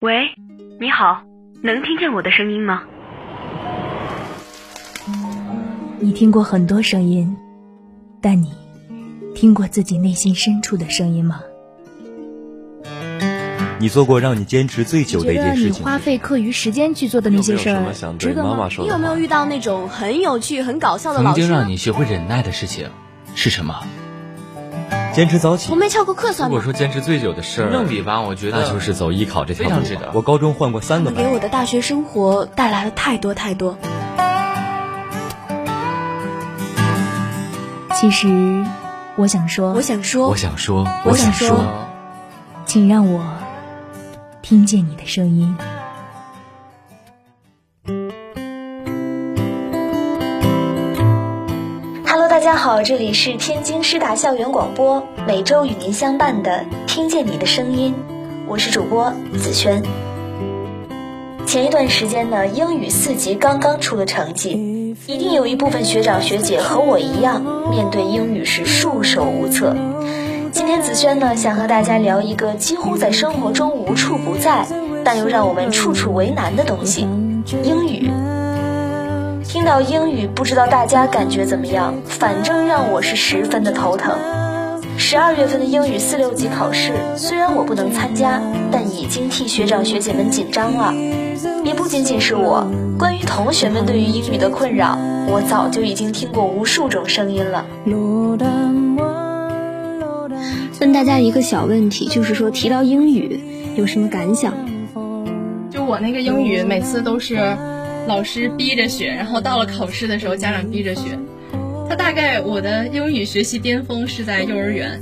喂，你好，能听见我的声音吗？你听过很多声音，但你听过自己内心深处的声音吗？你做过让你坚持最久的一件事情？你花费课余时间去做的那些事儿，值得吗？你有没有遇到那种很有趣、很搞笑的老师？曾经让你学会忍耐的事情是什么？坚持早起。我没翘过课算吗？如果说坚持最久的事儿，正比吧，我觉得那就是走艺考这条路。我高中换过三个班。给我的大学生活带来了太多太多。其实，我想说，我想说，我想说，我想说，请让我听见你的声音。好，这里是天津师大校园广播，每周与您相伴的听见你的声音，我是主播子轩。前一段时间呢，英语四级刚刚出了成绩，一定有一部分学长学姐和我一样，面对英语时束手无策。今天子轩呢，想和大家聊一个几乎在生活中无处不在，但又让我们处处为难的东西——英语。听到英语，不知道大家感觉怎么样？反正让我是十分的头疼。十二月份的英语四六级考试，虽然我不能参加，但已经替学长学姐们紧张了。也不仅仅是我，关于同学们对于英语的困扰，我早就已经听过无数种声音了。问大家一个小问题，就是说提到英语有什么感想？就我那个英语，每次都是。老师逼着学，然后到了考试的时候，家长逼着学。他大概我的英语学习巅峰是在幼儿园，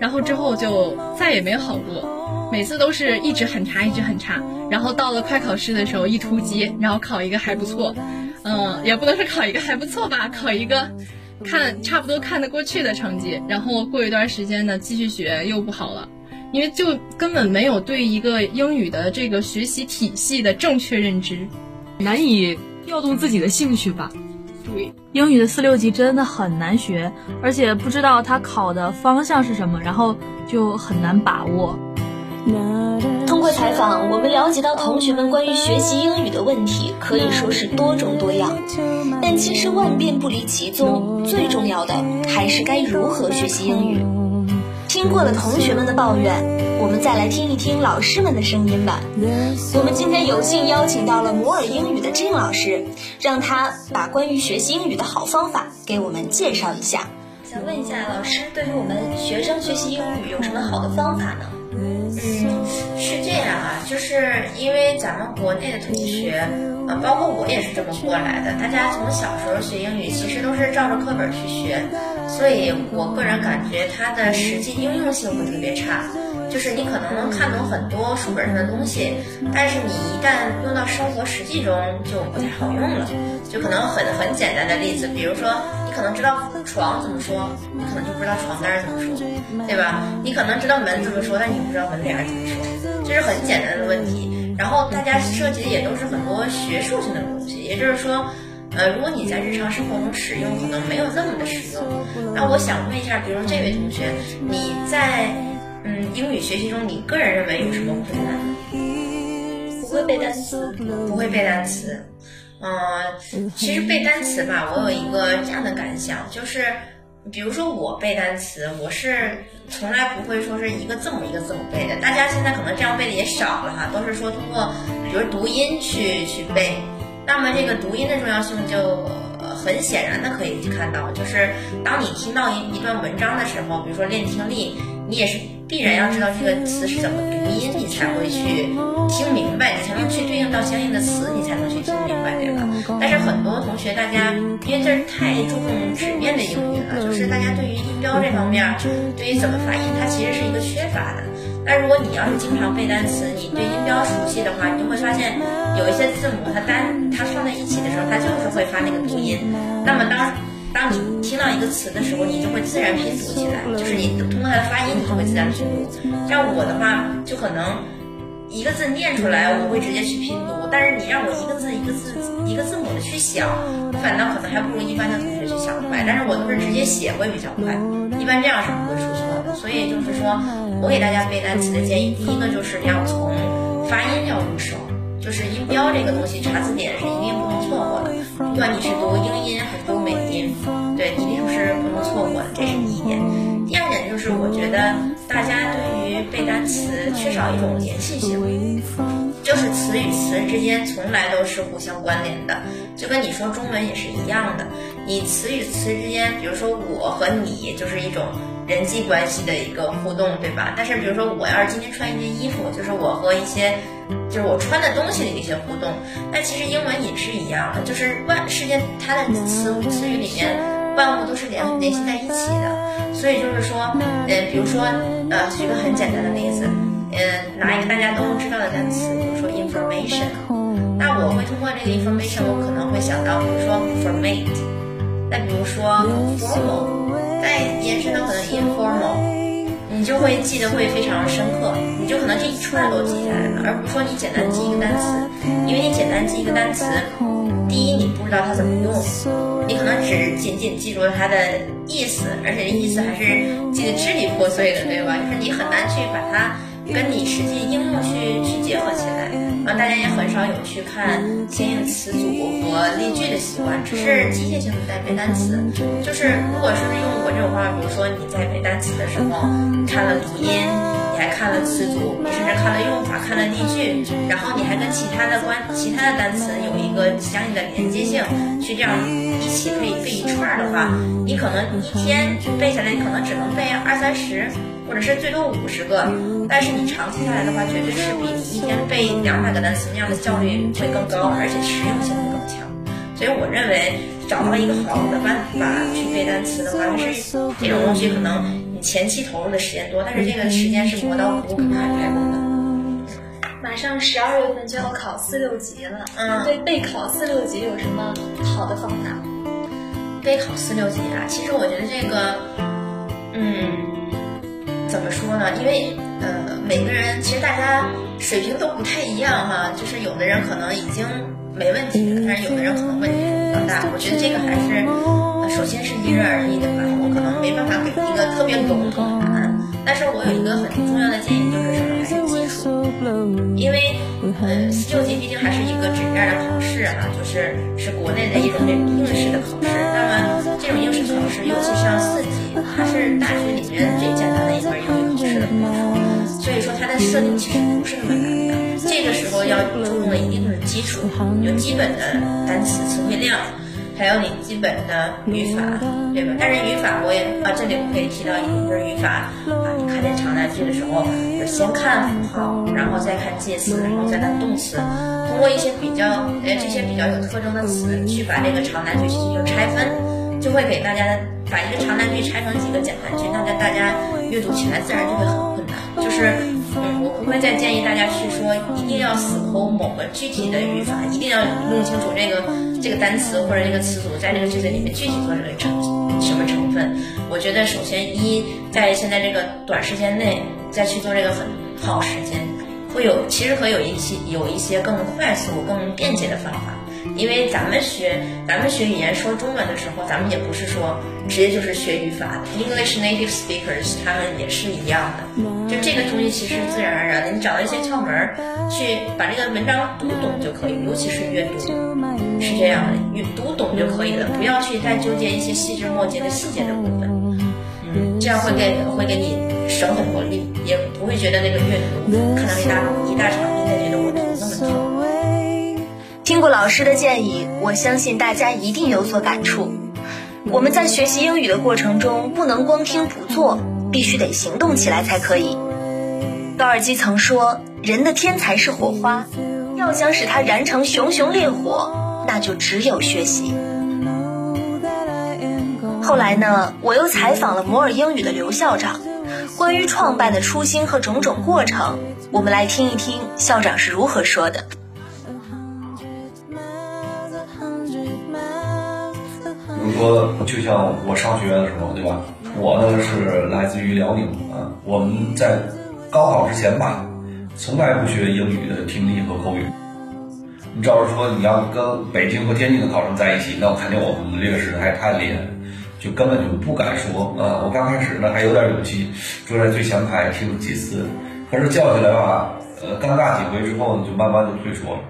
然后之后就再也没好过，每次都是一直很差，一直很差。然后到了快考试的时候一突击，然后考一个还不错，嗯，也不能说考一个还不错吧，考一个看差不多看得过去的成绩。然后过一段时间呢，继续学又不好了，因为就根本没有对一个英语的这个学习体系的正确认知。难以调动自己的兴趣吧？对，英语的四六级真的很难学，而且不知道它考的方向是什么，然后就很难把握。通过采访，我们了解到同学们关于学习英语的问题可以说是多种多样，但其实万变不离其宗，最重要的还是该如何学习英语。听过了同学们的抱怨。我们再来听一听老师们的声音吧。我们今天有幸邀请到了摩尔英语的金老师，让他把关于学习英语的好方法给我们介绍一下。想问一下老师，对于我们学生学习英语有什么好的方法呢？嗯，是这样啊，就是因为咱们国内的同学，呃，包括我也是这么过来的，大家从小时候学英语其实都是照着课本去学，所以我个人感觉它的实际应用性会特别差。就是你可能能看懂很多书本上的东西，但是你一旦用到生活实际中就不太好用了。就可能很很简单的例子，比如说你可能知道床怎么说，你可能就不知道床单怎么说，对吧？你可能知道门怎么说，但你不知道门帘怎么说，这是很简单的问题。然后大家涉及的也都是很多学术性的东西，也就是说，呃，如果你在日常生活中使用，可能没有那么的实用。那我想问一下，比如这位同学，你在。嗯，英语学习中，你个人认为有什么困难？不会背单词，不会背单词。嗯，其实背单词吧，我有一个这样的感想，就是，比如说我背单词，我是从来不会说是一个字母一个字母背的。大家现在可能这样背的也少了哈，都是说通过比如读音去去背。那么这个读音的重要性就很显然的可以看到，就是当你听到一一段文章的时候，比如说练听力，你也是。必然要知道这个词是怎么读音，你才会去听明白，才能去对应到相应的词，你才能去听明白，对吧？但是很多同学，大家因为这是太注重纸面的英语了，就是大家对于音标这方面，对于怎么发音，它其实是一个缺乏的。那如果你要是经常背单词，你对音标熟悉的话，你就会发现有一些字母它单它放在一起的时候，它就是会发那个读音。那么当当你听到一个词的时候，你就会自然拼读起来，就是你通过它的发音，你就会自然拼读。像我的话，就可能一个字念出来，我会直接去拼读；但是你让我一个字一个字一个字母的去想，反倒可能还不如一般的同学去想快。但是我都是直接写会比较快，一般这样是不会出错的。所以就是说我给大家背单词的建议，第一个就是你要从发音要入手，就是音标这个东西，查字典是一定不能错过的。不管你是读英音还是读美音，对，一定是不能错过的，这是第一点。第二点就是我觉得大家对于背单词缺少一种联系性，就是词与词之间从来都是互相关联的，就跟你说中文也是一样的。你词与词之间，比如说我和你，就是一种人际关系的一个互动，对吧？但是比如说我要是今天穿一件衣服，就是我和一些，就是我穿的东西的一些互动。那其实英文也是一样的，就是万世界它的词词语里面万物都是联联系在一起的。所以就是说，呃，比如说，呃，举个很简单的例子，呃，拿一个大家都知道的单词，比如说 information，那我会通过这个 information，我可能会想到，比如说 formate，再比如说 formal，再延伸到可能 informal，你就会记得会非常深刻，你就可能这一串都记下来了，而不是说你简单记一个单词，因为你简单记一个单词。第一，你不知道它怎么用，你可能只仅仅记住了它的意思，而且意思还是记得支离破碎的，对吧？就是你很难去把它跟你实际应用去去结合大家也很少有去看相应词组和例句的习惯，只是机械性的在背单词。就是如果说是用我这种方法，比如说你在背单词的时候，你看了读音。你还看了词组，你甚至看了用法，看了例句，然后你还跟其他的关其他的单词有一个相应的连接性，去这样一起可以背一串的话，你可能一天背下来，你可能只能背二三十，或者是最多五十个。但是你长期下来的话，绝对是比你一天背两百个单词那样的效率会更高，而且实用性会更强。所以我认为找到一个好的办法去背单词的话，还是这种东西可能你。前期投入的时间多，但是这个时间是磨刀不误砍柴工的。马上十二月份就要考四六级了，嗯，对备考四六级有什么好的方法？备考四六级啊，其实我觉得这个，嗯，怎么说呢？因为呃，每个人其实大家水平都不太一样哈，就是有的人可能已经没问题了，但是有的人可能问题比较大。我觉得这个还是首先是因人而异的吧，我可能没办法给一个特别笼统的答案。但是我有一个很重要的建议，就是什么？还是基础，因为呃，四六级毕竟还是一个纸面的考试哈，就是是国内的一种应试的考试。那么这种应试考试，尤其像四级，它是大学里面最简单的一门英语考试了，所以说它的设定其实不是那么难的。这个时候要注重的一定是基础，有基本的单词词汇量。还有你基本的语法，对吧？但是语法我也啊，这里我可以提到一点，就是语法啊，你看见长难句的时候，就先看符号，然后再看介词，然后再看动词，通过一些比较呃这些比较有特征的词，去把这个长难句进行拆分，就会给大家把一个长难句拆成几个简单句，那在大家阅读起来自然就会很。就是嗯，我不会再建议大家去说一定要死抠某个具体的语法，一定要弄清楚这个。这个单词或者这个词组在这个句子里面具体做这个成什么成分？我觉得首先一在现在这个短时间内再去做这个很耗时间，会有其实会有一些有一些更快速、更便捷的方法。因为咱们学咱们学语言说中文的时候，咱们也不是说直接就是学语法的。English native speakers 他们也是一样的，就这个东西其实自然而然的，你找到一些窍门去把这个文章读懂就可以，尤其是阅读是这样的，阅读懂就可以了，不要去再纠结一些细枝末节的细节的部分，嗯，这样会给会给你省很多力，也不会觉得那个阅读可能一大一大场。听过老师的建议，我相信大家一定有所感触。我们在学习英语的过程中，不能光听不做，必须得行动起来才可以。高尔基曾说：“人的天才是火花，要想使它燃成熊熊烈火，那就只有学习。”后来呢，我又采访了摩尔英语的刘校长，关于创办的初心和种种过程，我们来听一听校长是如何说的。说就像我上学的时候，对吧？我呢是来自于辽宁啊。我们在高考之前吧，从来不学英语的听力和口语。你照着说，你要跟北京和天津的考生在一起，那我肯定我们劣势还太厉害，就根本就不敢说啊。我刚开始呢还有点勇气，坐在最前排听几次，可是叫起来吧，呃尴尬几回之后，你就慢慢就退缩了。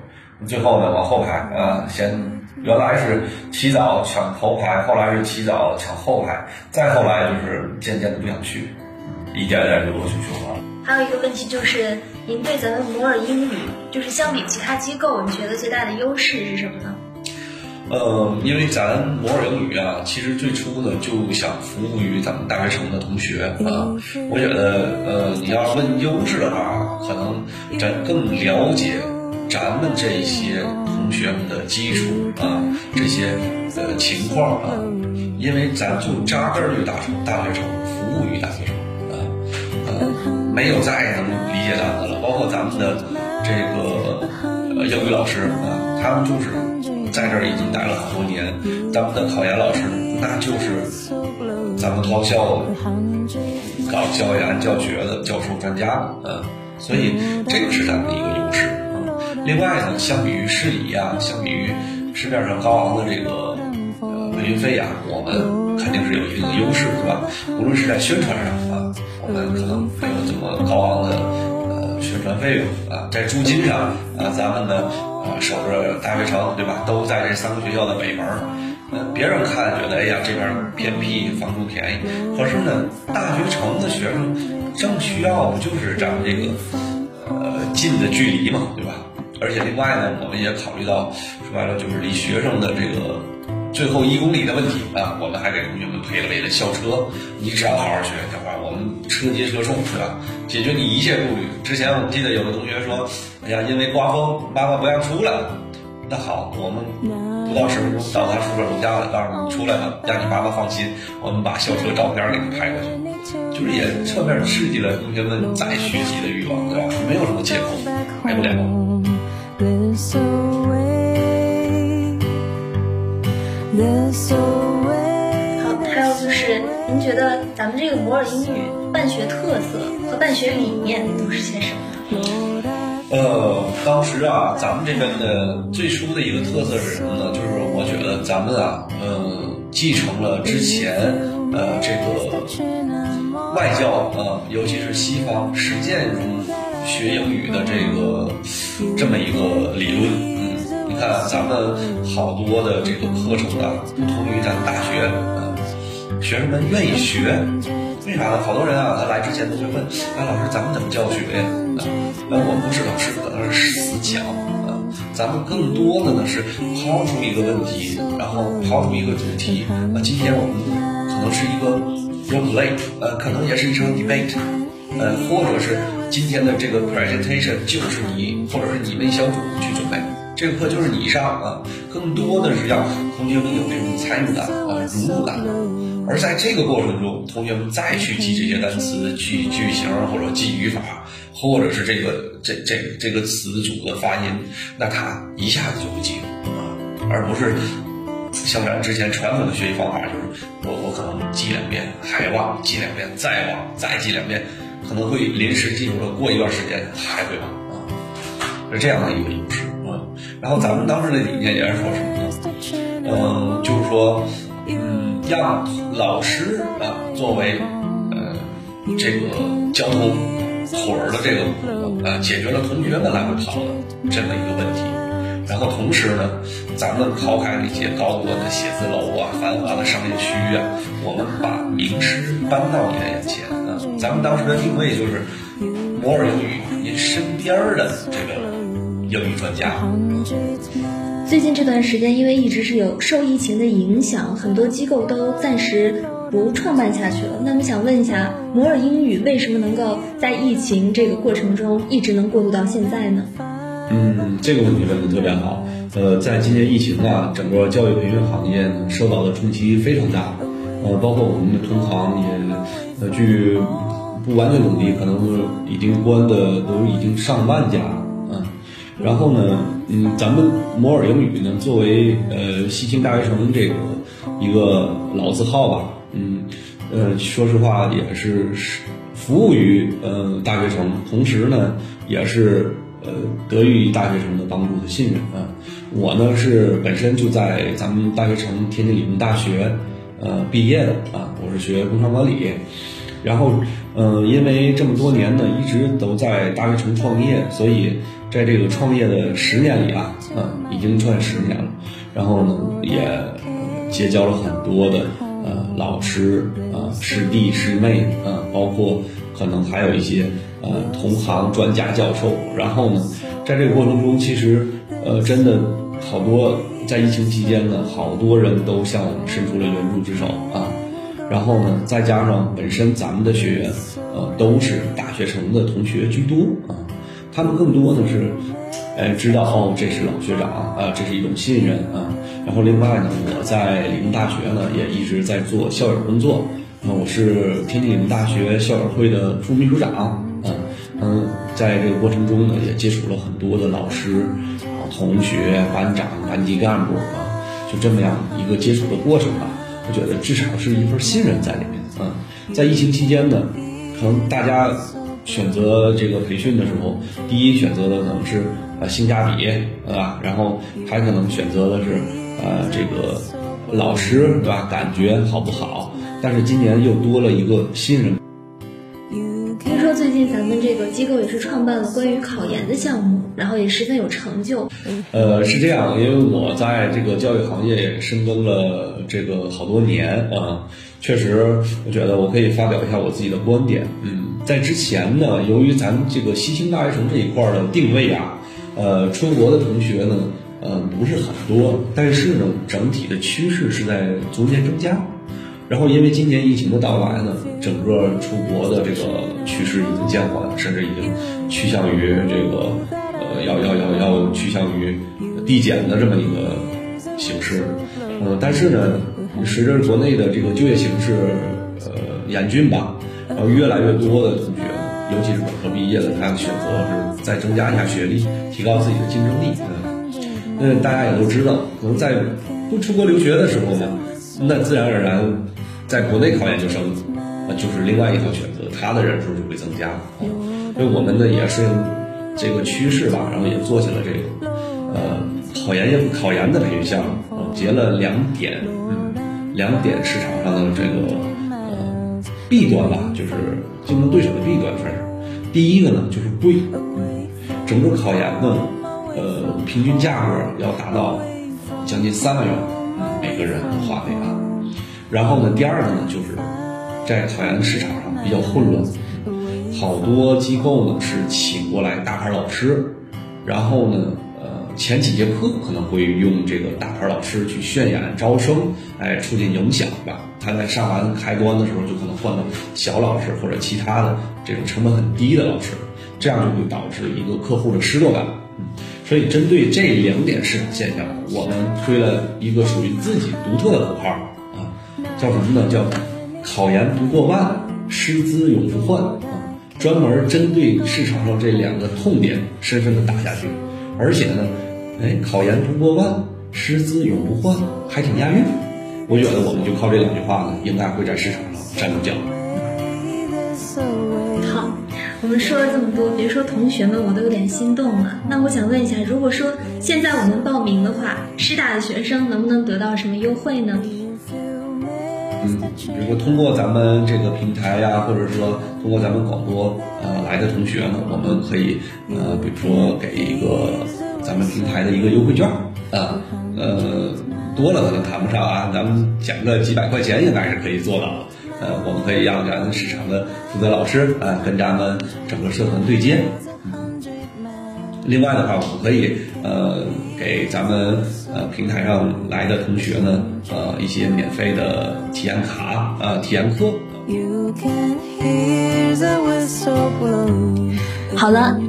最后呢，往后排啊，先原来是起早抢头排，后来是起早抢后排，再后来就是渐渐的不想去，一点点就恶性循环。还有一个问题就是，您对咱们摩尔英语，就是相比其他机构，你觉得最大的优势是什么呢？呃，因为咱摩尔英语啊，其实最初呢就想服务于咱们大学城的同学啊。我觉得，呃，你要问优势的话，可能咱更了解咱们这些同学们的基础啊，这些呃情况啊。因为咱就扎根于大学大学城，服务于大学城啊，呃，没有再能理解咱们了。包括咱们的这个呃英语老师啊，他们就是。在这儿已经待了好多年，咱们的考研老师那就是咱们高校搞教研教学的教授专家，啊，所以这个是咱们的一个优势。另外呢，相比于市里呀，相比于市面上高昂的这个呃运费呀，我们肯定是有一定的优势，对吧？无论是在宣传上啊，我们可能没有这么高昂的呃宣传费用啊，在租金上啊，咱们呢。啊，守着大学城，对吧？都在这三个学校的北门儿。嗯，别人看觉得，哎呀，这边偏僻，房租便宜。可是呢，大学城的学生正需要的就是咱们这个呃近的距离嘛，对吧？而且另外呢，我们也考虑到，说白了就是离学生的这个最后一公里的问题啊，我们还给同学们配了一个校车。你只要好好学的话，我们车接车送，对吧？解决你一切顾虑。之前我记得有个同学说。哎呀，因为刮风，妈妈不让出来。那好，我们不到十分钟到他宿舍楼下了，告诉你出来了，让你妈妈放心。我们把校车照片给你拍过去，就是也侧面刺激了同学们再学习的欲望，对吧？没有什么借口，改不了。好，还有就是，您觉得咱们这个摩尔英语办学特色和办学理念都是些什么？呃，当时啊，咱们这边的最初的一个特色是什么呢？就是我觉得咱们啊，呃，继承了之前呃这个外教啊，尤其是西方实践中学英语的这个这么一个理论。嗯，你看咱们好多的这个课程啊，不同于咱们大学，啊，学生们愿意学。为啥呢？好多人啊，他来之前都会问：哎，老师，咱们怎么教学呀？啊那我们不是老师，可能是死讲啊。咱们更多的呢是抛出一个问题，然后抛出一个主题。啊，今天我们可能是一个 role play，呃，可能也是一场 debate，呃，或者是今天的这个 presentation 就是你或者是你们小组去准备，这个课就是你上啊。更多的是让同学们有这种参与感啊，融入感。而在这个过程中，同学们再去记这些单词、记句型或者记语法，或者是这个这这这个词组的发音，那他一下子就会记住啊，而不是像咱之前传统的学习方法，就是我我可能记两遍还忘，记两遍再忘，再记两遍，可能会临时进入了，过一段时间还会忘啊，是这样的一个优势啊。然后咱们当时的理念也是说什么呢？嗯，就是说。嗯，让老师啊作为呃这个交通腿儿的这个啊，解决了同学们来回跑的这么一个问题。然后同时呢，咱们抛开那些高端的写字楼啊、繁华的商业区域啊，我们把名师搬到你的眼前啊。咱们当时的定位就是摩尔英语您身边的这个英语专家。最近这段时间，因为一直是有受疫情的影响，很多机构都暂时不创办下去了。那么想问一下，摩尔英语为什么能够在疫情这个过程中一直能过渡到现在呢？嗯，这个问题问的特别好。呃，在今年疫情啊，整个教育培训行业受到的冲击非常大。呃，包括我们的同行也，呃，据不完全统计，可能已经关的都已经上万家。嗯，然后呢？嗯，咱们摩尔英语呢，作为呃西青大学城这个一个老字号吧，嗯，呃，说实话也是服务于呃大学城，同时呢，也是呃得益于大学城的帮助和信任啊。我呢是本身就在咱们大学城天津理工大学呃毕业的啊，我是学工商管理，然后嗯，因为这么多年呢，一直都在大学城创业，所以在这个创业的十年里啊，嗯，已经算十年了。然后呢，也结交了很多的呃老师师弟师妹啊，包括可能还有一些呃同行专家教授。然后呢，在这个过程中，其实呃真的好多在疫情期间呢，好多人都向我们伸出了援助之手啊。然后呢，再加上本身咱们的学员，呃，都是大学城的同学居多啊，他们更多的是，哎，知道哦，这是老学长啊，这是一种信任啊。然后另外呢，我在理工大学呢，也一直在做校友工作，那我是天津理工大学校友会的副秘书长，嗯嗯，在这个过程中呢，也接触了很多的老师、啊同学、班长、班级干部啊，就这么样一个接触的过程吧。我觉得至少是一份信任在里面嗯。在疫情期间呢，可能大家选择这个培训的时候，第一选择的可能是啊性价比，对吧？然后还可能选择的是呃这个老师，对吧？感觉好不好？但是今年又多了一个新人。听说最近咱们这个机构也是创办了关于考研的项目，然后也十分有成就。呃，是这样，因为我在这个教育行业也深耕了这个好多年啊，确实，我觉得我可以发表一下我自己的观点。嗯，在之前呢，由于咱们这个西青大学城这一块的定位啊，呃，出国的同学呢，呃，不是很多，但是呢，整体的趋势是在逐年增加。然后，因为今年疫情的到来呢，整个出国的这个趋势已经减缓，甚至已经趋向于这个呃，要要要要趋向于递减的这么一个形式。呃，但是呢，随着国内的这个就业形势呃严峻吧，然后越来越多的同学，尤其是本科毕业的，他选择是再增加一下学历，提高自己的竞争力。嗯，那大家也都知道，可能在不出国留学的时候呢，那自然而然。在国内考研究生，呃，就是另外一条选择，他的人数就会增加。所以我们呢也是这个趋势吧，然后也做起了这个呃考研考研的培训项目，结了两点，嗯，两点市场上的这个呃弊端吧，就是竞争对手的弊端算是。第一个呢就是贵，整个考研呢，呃，平均价格要达到将近三万元每个人的花费啊。然后呢，第二个呢，就是在考研市场上比较混乱，好多机构呢是请过来大牌老师，然后呢，呃，前几节课可能会用这个大牌老师去渲染招生，哎，促进影响吧。他在上完开端的时候，就可能换到小老师或者其他的这种成本很低的老师，这样就会导致一个客户的失落感。所以，针对这两点市场现象，我们推了一个属于自己独特的口号。叫什么呢？叫考研不过万，师资永不换啊！专门针对市场上这两个痛点，深深的打下去。而且呢，哎，考研不过万，师资永不换，还挺押韵。我觉得我们就靠这两句话呢，应该会在市场上站住脚。好，我们说了这么多，别说同学们，我都有点心动了。那我想问一下，如果说现在我们报名的话，师大的学生能不能得到什么优惠呢？嗯，比如说通过咱们这个平台呀，或者说通过咱们广播呃来的同学呢，我们可以呃，比如说给一个咱们平台的一个优惠券啊，呃多了可能谈不上啊，咱们减个几百块钱应该是可以做到的。呃，我们可以让咱们市场的负责老师啊跟咱们整个社团对接。另外的话，我们可以呃给咱们呃平台上来的同学呢呃一些免费的体验卡啊体验课。好了，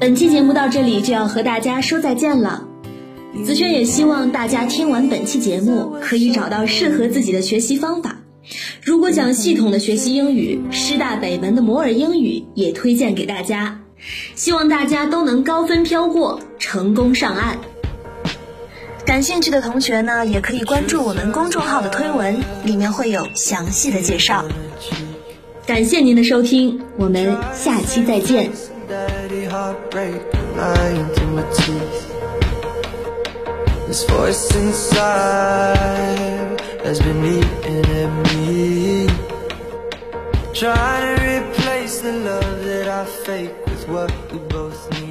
本期节目到这里就要和大家说再见了。子轩也希望大家听完本期节目，可以找到适合自己的学习方法。如果想系统的学习英语，师大北门的摩尔英语也推荐给大家。希望大家都能高分飘过，成功上岸。感兴趣的同学呢，也可以关注我们公众号的推文，里面会有详细的介绍。感谢您的收听，我们下期再见。Trying to replace the love that I fake with what we both need